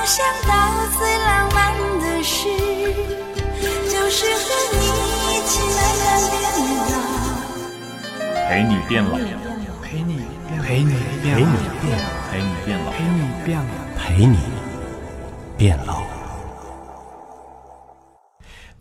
能想到最浪漫的事，就是和你一起慢慢变老。陪你变老，陪你陪你陪你变老，陪你变老，陪你变老。陪你变老。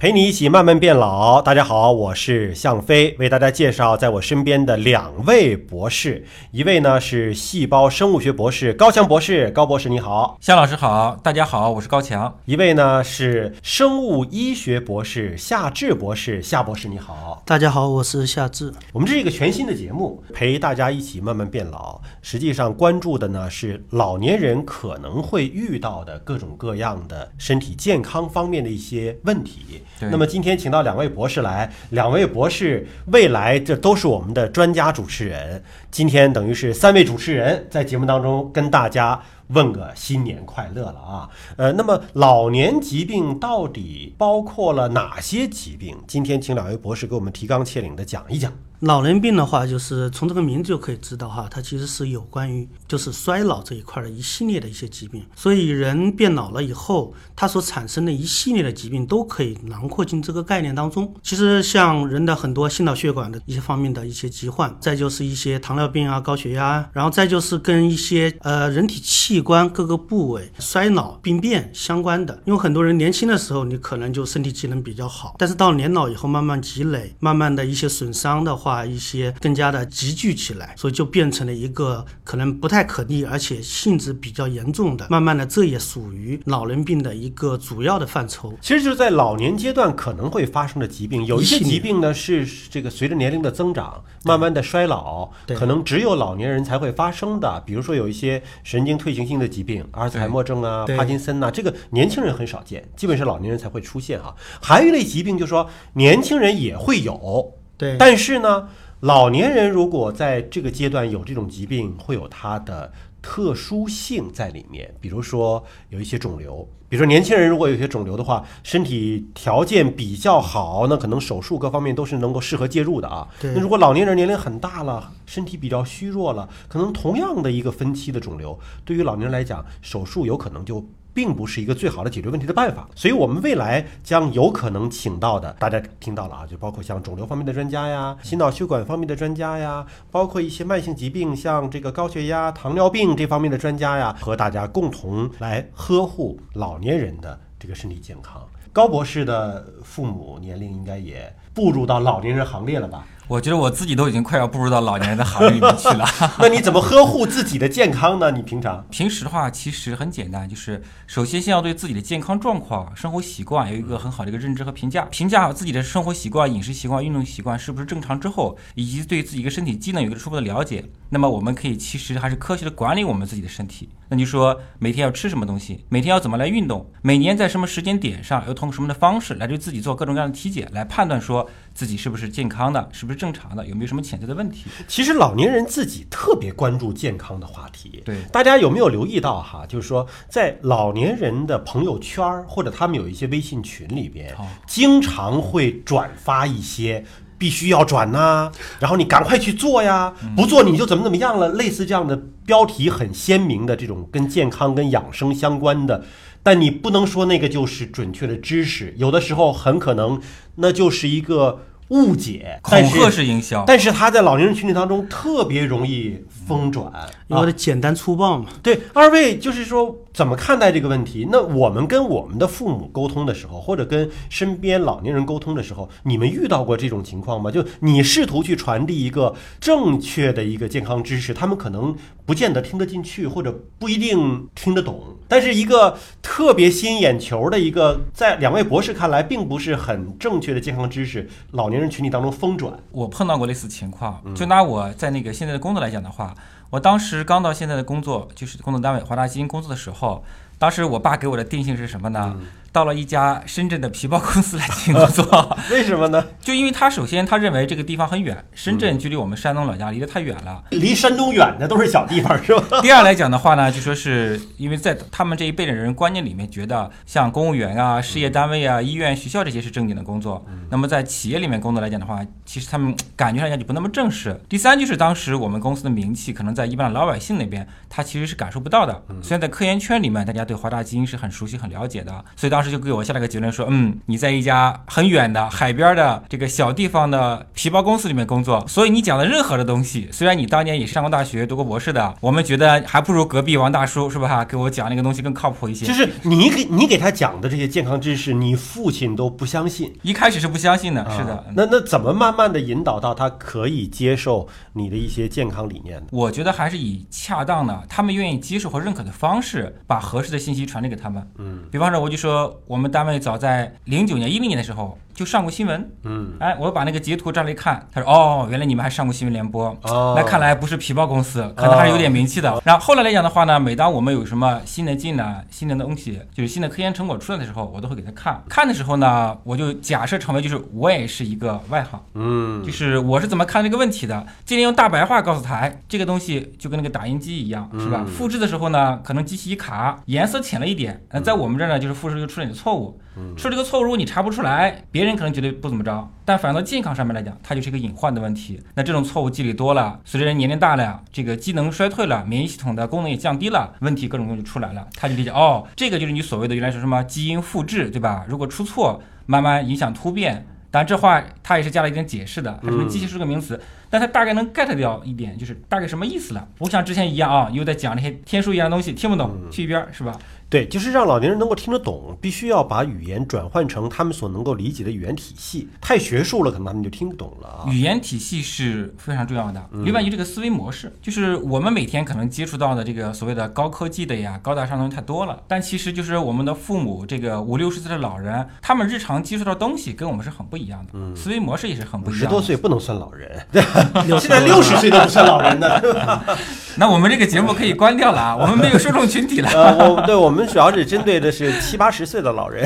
陪你一起慢慢变老。大家好，我是向飞，为大家介绍在我身边的两位博士，一位呢是细胞生物学博士高强博士，高博士你好；向老师好，大家好，我是高强。一位呢是生物医学博士夏志博士，夏博士你好。大家好，我是夏至。我们这是一个全新的节目，陪大家一起慢慢变老。实际上关注的呢是老年人可能会遇到的各种各样的身体健康方面的一些问题。那么今天请到两位博士来，两位博士未来这都是我们的专家主持人。今天等于是三位主持人在节目当中跟大家问个新年快乐了啊。呃，那么老年疾病到底包括了哪些疾病？今天请两位博士给我们提纲挈领的讲一讲。老年病的话，就是从这个名字就可以知道哈，它其实是有关于就是衰老这一块的一系列的一些疾病。所以人变老了以后，它所产生的一系列的疾病都可以囊括进这个概念当中。其实像人的很多心脑血管的一些方面的一些疾患，再就是一些糖尿病啊、高血压，然后再就是跟一些呃人体器官各个部位衰老病变相关的。因为很多人年轻的时候你可能就身体机能比较好，但是到年老以后慢慢积累，慢慢的一些损伤的话，一些更加的集聚起来，所以就变成了一个可能不太可逆，而且性质比较严重的。慢慢的，这也属于老人病的一个主要的范畴。其实就是在老年阶段可能会发生的疾病，有一些疾病呢是这个随着年龄的增长，慢慢的衰老，对可能只有老年人才会发生的。比如说有一些神经退行性的疾病，阿尔茨海默症啊、帕金森呐、这个年轻人很少见，基本是老年人才会出现啊。还有一类疾病，就是说年轻人也会有，对，但是呢，老年人如果在这个阶段有这种疾病，会有他的特殊性在里面。比如说有一些肿瘤，比如说年轻人如果有一些肿瘤的话，身体条件比较好，那可能手术各方面都是能够适合介入的啊。那如果老年人年龄很大了，身体比较虚弱了，可能同样的一个分期的肿瘤，对于老年人来讲，手术有可能就。并不是一个最好的解决问题的办法，所以我们未来将有可能请到的，大家听到了啊，就包括像肿瘤方面的专家呀、心脑血管方面的专家呀，包括一些慢性疾病，像这个高血压、糖尿病这方面的专家呀，和大家共同来呵护老年人的这个身体健康。高博士的父母年龄应该也步入到老年人行列了吧？我觉得我自己都已经快要步入到老年人的行列里面去了。那你怎么呵护自己的健康呢？你平常平时的话，其实很简单，就是首先先要对自己的健康状况、生活习惯有一个很好的一个认知和评价，评价好自己的生活习惯、饮食习惯、运动习惯是不是正常之后，以及对自己一个身体机能有一个初步的了解，那么我们可以其实还是科学的管理我们自己的身体。那你说每天要吃什么东西，每天要怎么来运动，每年在什么时间点上，要通过什么的方式来对自己做各种各样的体检，来判断说自己是不是健康的，是不是正常的，有没有什么潜在的问题。其实老年人自己特别关注健康的话题。对大家有没有留意到哈？就是说，在老年人的朋友圈儿或者他们有一些微信群里边好，经常会转发一些。必须要转呐、然后你赶快去做呀，不做你就怎么怎么样了，类似这样的标题很鲜明的这种跟健康、跟养生相关的，但你不能说那个就是准确的知识，有的时候很可能那就是一个误解，但是恐吓式营销，但是他在老年人群体当中特别容易疯转啊因为它。简单粗暴嘛。对，二位就是说怎么看待这个问题？那我们跟我们的父母沟通的时候，或者跟身边老年人沟通的时候，你们遇到过这种情况吗？就你试图去传递一个正确的一个健康知识，他们可能不见得听得进去，或者不一定听得懂。但是一个特别吸引眼球的一个，在两位博士看来并不是很正确的健康知识，老年人群体当中疯转。我碰到过类似情况。就拿我在那个现在的工作来讲的话，我当时刚到现在的工作，就是工作单位华大基因工作的时候，当时我爸给我的定性是什么呢？到了一家深圳的皮包公司来进行工作。为什么呢？就因为他首先他认为这个地方很远，深圳距离我们山东老家离得太远了。离山东远的都是小地方，是吧？第二来讲的话呢，就说是因为在他们这一辈的人观念里面，觉得像公务员啊、事业单位啊、医院、学校这些是正经的工作。那么在企业里面工作来讲的话，其实他们感觉上讲就不那么正式。第三就是当时我们公司的名气，可能在一般的老百姓那边，他其实是感受不到的。虽然在科研圈里面，大家对华大基因是很熟悉、很了解的，所以当时就给我下了个结论说，嗯，你在一家很远的海边的这个小地方的皮包公司里面工作，所以你讲的任何的东西，虽然你当年也是上过大学、读过博士的，我们觉得还不如隔壁王大叔是吧？哈，给我讲那个东西更靠谱一些。就是你给你给他讲的这些健康知识，你父亲都不相信。一开始是不相信的，是的啊。那那怎么慢慢的引导到他可以接受你的一些健康理念呢？我觉得还是以恰当的，他们愿意接受和认可的方式，把合适的信息传递给他们。嗯，比方说，我就说我们单位早在零九年、一零年的时候就上过新闻。嗯，哎，我把那个截图这样一看，他说哦，原来你们还上过新闻联播。哦那看来不是皮包公司，可能还是有点名气的。然后后来来讲的话呢，每当我们有什么新的进展、新的东西，就是新的科研成果出来的时候，我都会给他看。看的时候呢，我就假设成为就是我也是一个外行。嗯，就是我是怎么看这个问题的，尽量用大白话告诉他，哎，这个东西就跟那个打印机一样，是吧？嗯复制的时候呢，可能机器一卡，颜色浅了一点，那在我们这儿呢，就是复制就出了点错误，出这个错误如果你查不出来，别人可能觉得不怎么着，但反映到健康上面来讲，它就是一个隐患的问题。那这种错误积累多了，随着人年龄大了，这个机能衰退了，免疫系统的功能也降低了，问题各种东西就出来了，他就理解哦，这个就是你所谓的原来是什么基因复制，对吧？如果出错，慢慢影响突变。但，这话他也是加了一点解释的，什么机器是个名词，但他大概能 get 掉一点，就是大概什么意思了。不像之前一样啊，又在讲那些天书一样的东西，听不懂，去一边儿是吧？对，就是让老年人能够听得懂，必须要把语言转换成他们所能够理解的语言体系。太学术了，可能他们就听不懂了啊。语言体系是非常重要的，另外一个这个思维模式，就是我们每天可能接触到的这个所谓的高科技的呀、高大上的东西太多了，但其实就是我们的父母这个五六十岁的老人，他们日常接触到的东西跟我们是很不一样的，思维模式也是很不一样的。十多岁不能算老人，60 现在六十岁都不算老人的。那我们这个节目可以关掉了啊，我们没有受众群体了。呃，我对我们主要是针对的是七八十岁的老人。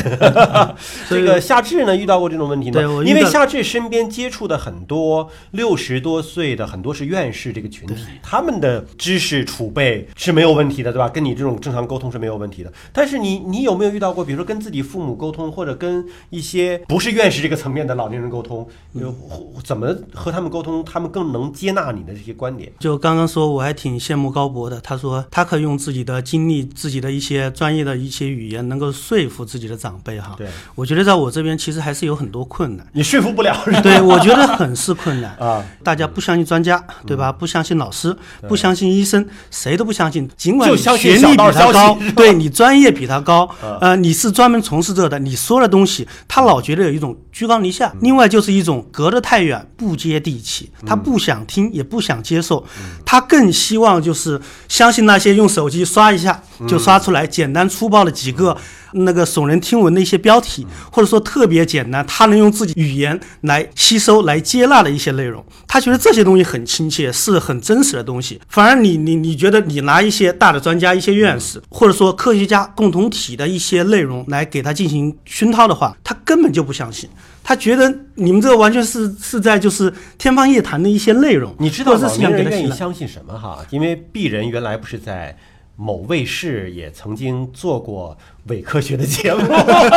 这个夏至呢，遇到过这种问题吗对我？遇到因为夏至身边接触的很多六十多岁的，很多是院士这个群体，他们的知识储备是没有问题的，对吧？跟你这种正常沟通是没有问题的。但是你你有没有遇到过，比如说跟自己父母沟通，或者跟一些不是院士这个层面的老年人沟通，有怎么和他们沟通，他们更能接纳你的这些观点？就刚刚说，我还挺羡慕高博的。他说他可以用自己的经历、自己的一些专业的一些语言，能够说服自己的长辈哈。对我觉得在我这边其实还是有很多困难。你说服不了？对，我觉得很是困难。啊，大家不相信专家，对吧？不相信老师，不相信医生，谁都不相信。尽管学历比他高，对你专业比他高啊，呃，你是专门从事这的，你说的东西，他老觉得有一种居高临下。另外就是一种隔得太远，不接地气，他不想听，也不想接受，他更希望就是相信那些用手机刷一下就刷出来简单粗暴的几个。那个耸人听闻的一些标题，或者说特别简单，他能用自己语言来吸收、来接纳的一些内容，他觉得这些东西很亲切，是很真实的东西。反而你你你觉得你拿一些大的专家、一些院士，或者说科学家共同体的一些内容来给他进行熏陶的话，他根本就不相信。他觉得你们这个完全是是在就是天方夜谭的一些内容，你知道老或者是想年人给他洗脑。愿意相信什么哈？因为鄙人原来不是在某卫视也曾经做过伪科学的节目，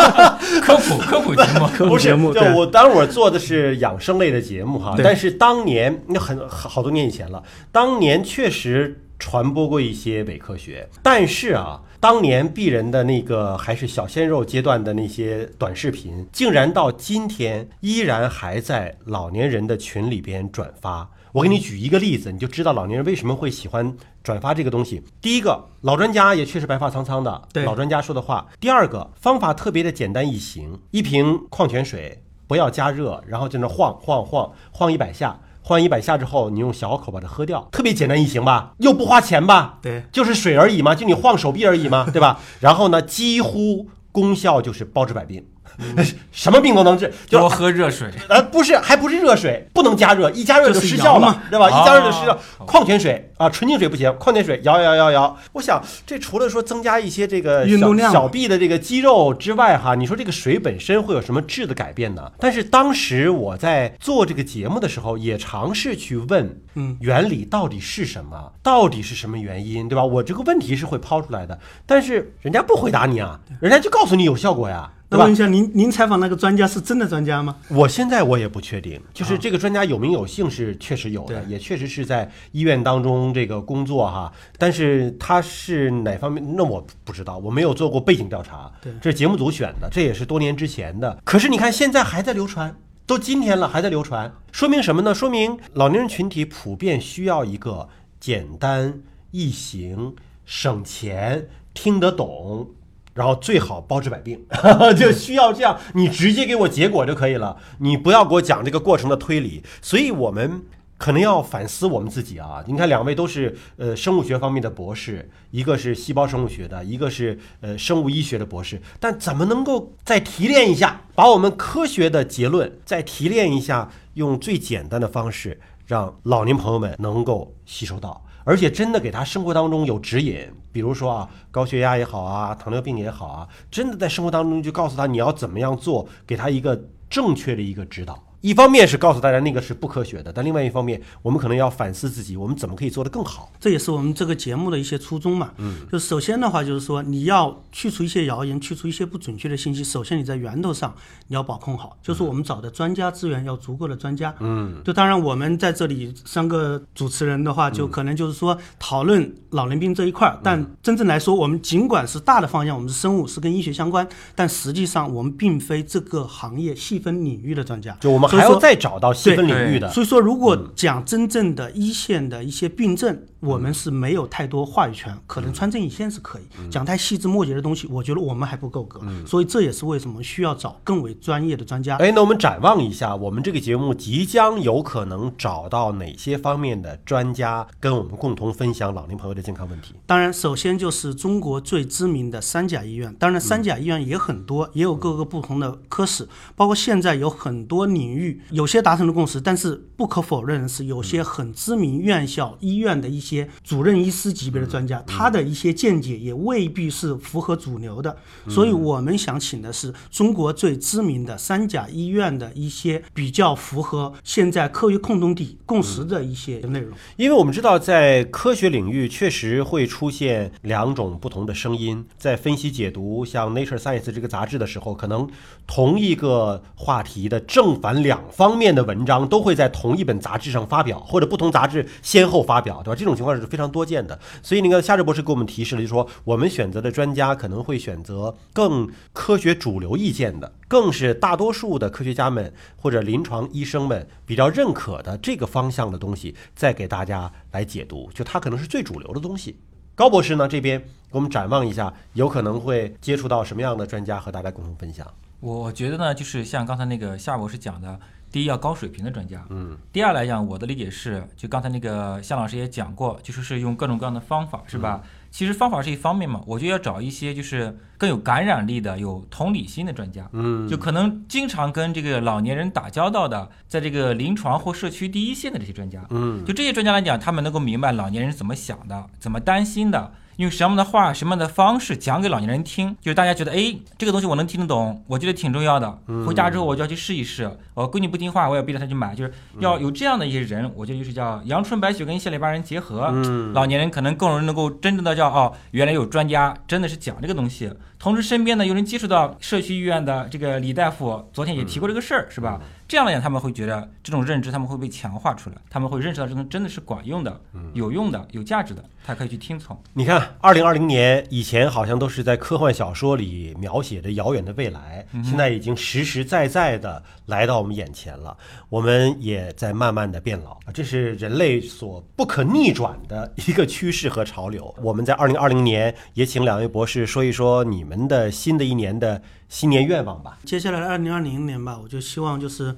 科普科普节目，科普不是节目对就我当然我做的是养生类的节目哈，但是当年那很好多年以前了，当年确实传播过一些伪科学，但是啊。当年鄙人的那个还是小鲜肉阶段的那些短视频，竟然到今天依然还在老年人的群里边转发。我给你举一个例子，你就知道老年人为什么会喜欢转发这个东西。第一个，老专家也确实白发苍苍的，对老专家说的话。第二个，方法特别的简单易行，一瓶矿泉水不要加热，然后在那晃晃晃晃一百下。晃一百下之后，你用小口把它喝掉，特别简单易行吧，又不花钱吧？对，就是水而已嘛，就你晃手臂而已嘛，对吧？然后呢，几乎功效就是包治百病。什么病都能治，就多喝热水。呃，不是，还不是热水，不能加热，一加热就就是失效了，对吧？一加热就失效哦。矿泉水啊，纯净水不行，矿泉水摇摇摇摇。我想，这除了说增加一些这个小运动量小臂的这个肌肉之外，哈，你说这个水本身会有什么质的改变呢？但是当时我在做这个节目的时候，也尝试去问，嗯，原理到底是什么？到底是什么原因，对吧？我这个问题是会抛出来的，但是人家不回答你啊，人家就告诉你有效果呀，那问一？下，您您采访那个专家是真的专家吗？我现在我也不确定，就是这个专家有名有姓是确实有的，对也确实是在医院当中这个工作哈，但是他是哪方面，那我不知道，我没有做过背景调查，对这是节目组选的，这也是多年之前的，可是你看现在还在流传。都今天了，还在流传，说明什么呢？说明老年人群体普遍需要一个简单易行、省钱、听得懂，然后最好包治百病，就需要这样，你直接给我结果就可以了，你不要给我讲这个过程的推理。所以我们可能要反思我们自己啊。你看，两位都是呃生物学方面的博士，一个是细胞生物学的，一个是呃生物医学的博士，但怎么能够再提炼一下，把我们科学的结论再提炼一下，用最简单的方式让老年朋友们能够吸收到。而且真的给他生活当中有指引，比如说啊，高血压也好啊，糖尿病也好啊，真的在生活当中就告诉他你要怎么样做，给他一个正确的一个指导。一方面是告诉大家那个是不科学的，但另外一方面，我们可能要反思自己，我们怎么可以做得更好。这也是我们这个节目的一些初衷嘛。嗯，就首先的话，就是说你要去除一些谣言，去除一些不准确的信息。首先你在源头上你要把控好，就是我们找的专家资源要足够的专家。嗯，就当然我们在这里三个主持人的话，就可能就是说讨论老年病这一块儿，但真正来说，我们尽管是大的方向，我们是生物，是跟医学相关，但实际上我们并非这个行业细分领域的专家。就我们还要再找到细分领域的。所以说，如果讲真正的一线的一些病症，我们是没有太多话语权，可能穿针引线是可以讲太细枝末节的东西，我觉得我们还不够格。所以这也是为什么需要找更为专业的专家。哎，那我们展望一下，我们这个节目即将有可能找到哪些方面的专家，跟我们共同分享老年朋友的健康问题。当然，首先就是中国最知名的三甲医院。当然，三甲医院也很多，也有各个不同的科室，包括现在有很多领域，有些达成了共识，但是不可否认的是，有些很知名院校、医院的一些主任医师级别的专家，他的一些见解也未必是符合主流的。所以我们想请的是中国最知名的三甲医院的一些比较符合现在科学共同体共识的一些内容。因为我们知道，在科学领域确实会出现两种不同的声音，在分析解读像《Nature Science》这个杂志的时候，可能同一个话题的正反两方面的文章都会在同一本杂志上发表，或者不同杂志先后发表，对吧？这种情况是非常多见的。所以那个夏志博士给我们提示了，就是说我们选择的专家可能会选择更科学主流意见的，更是大多数的科学家们或者临床医生们比较认可的这个方向的东西，再给大家来解读，就它可能是最主流的东西。高博士呢这边给我们展望一下，有可能会接触到什么样的专家和大家共同分享？我觉得呢，就是像刚才那个夏博士讲的，第一要高水平的专家，嗯，第二来讲，我的理解是，就刚才那个向老师也讲过，就是是用各种各样的方法，是吧？其实方法是一方面嘛，我就要找一些就是更有感染力的、有同理心的专家，嗯，就可能经常跟这个老年人打交道的，在这个临床或社区第一线的这些专家，嗯，就这些专家来讲，他们能够明白老年人怎么想的，怎么担心的。用什么样的话、什么样的方式讲给老年人听，就是大家觉得，哎，这个东西我能听得懂，我觉得挺重要的。回家之后我就要去试一试。我闺女不听话，我也逼着她去买，就是要有这样的一些人，我觉得就是叫阳春白雪跟下里巴人结合。老年人可能更容易能够真正的叫哦，原来有专家真的是讲这个东西。同时身边呢有人接触到社区医院的这个李大夫，昨天也提过这个事儿，是吧？这样来讲，他们会觉得这种认知他们会被强化出来，他们会认识到这种真的是管用的、有用的、有价值的，他可以去听从。你看，二零二零年以前好像都是在科幻小说里描写的遥远的未来，现在已经实实在在的来到我们眼前了。我们也在慢慢的变老，这是人类所不可逆转的一个趋势和潮流。我们在二零二零年也请两位博士说一说你们的新的一年的新年愿望吧。接下来的二零二零年吧，我就希望就是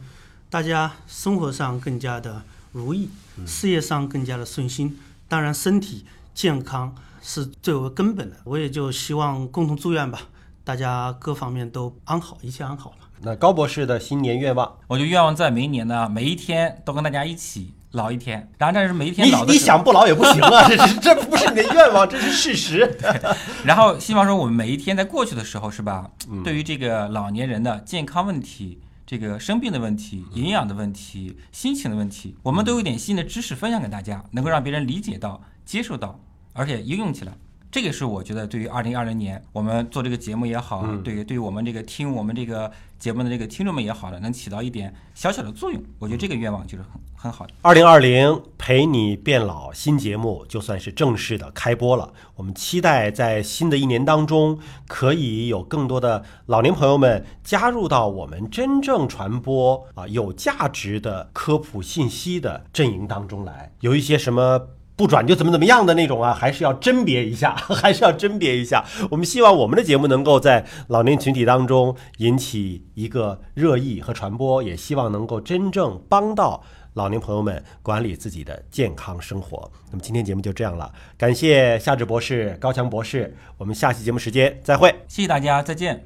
大家生活上更加的如意，事业上更加的顺心，当然身体健康是最为根本的。我也就希望共同祝愿吧，大家各方面都安好，一切安好了。那高博士的新年愿望，我就愿望在明年呢，每一天都跟大家一起老一天。然后但是每一天你老的你想不老也不行啊，这是这不是你的愿望，这是事实。然后希望说我们每一天在过去的时候是吧？嗯对于这个老年人的健康问题、这个生病的问题、嗯营养的问题、心情的问题，我们都有点新的知识分享给大家，能够让别人理解到、接受到，而且应用起来。这个是我觉得对于二零二零年我们做这个节目也好，嗯对于对于我们这个听我们这个节目的这个听众们也好了，能起到一点小小的作用。我觉得这个愿望就是很很好的。二零二零陪你变老新节目就算是正式的开播了。我们期待在新的一年当中，可以有更多的老年朋友们加入到我们真正传播啊有价值的科普信息的阵营当中来。有一些什么。不转就怎么怎么样的那种啊，还是要甄别一下，还是要甄别一下。我们希望我们的节目能够在老年群体当中引起一个热议和传播，也希望能够真正帮到老年朋友们管理自己的健康生活。那么今天节目就这样了，感谢夏至博士、高强博士，我们下期节目时间再会。谢谢大家，再见。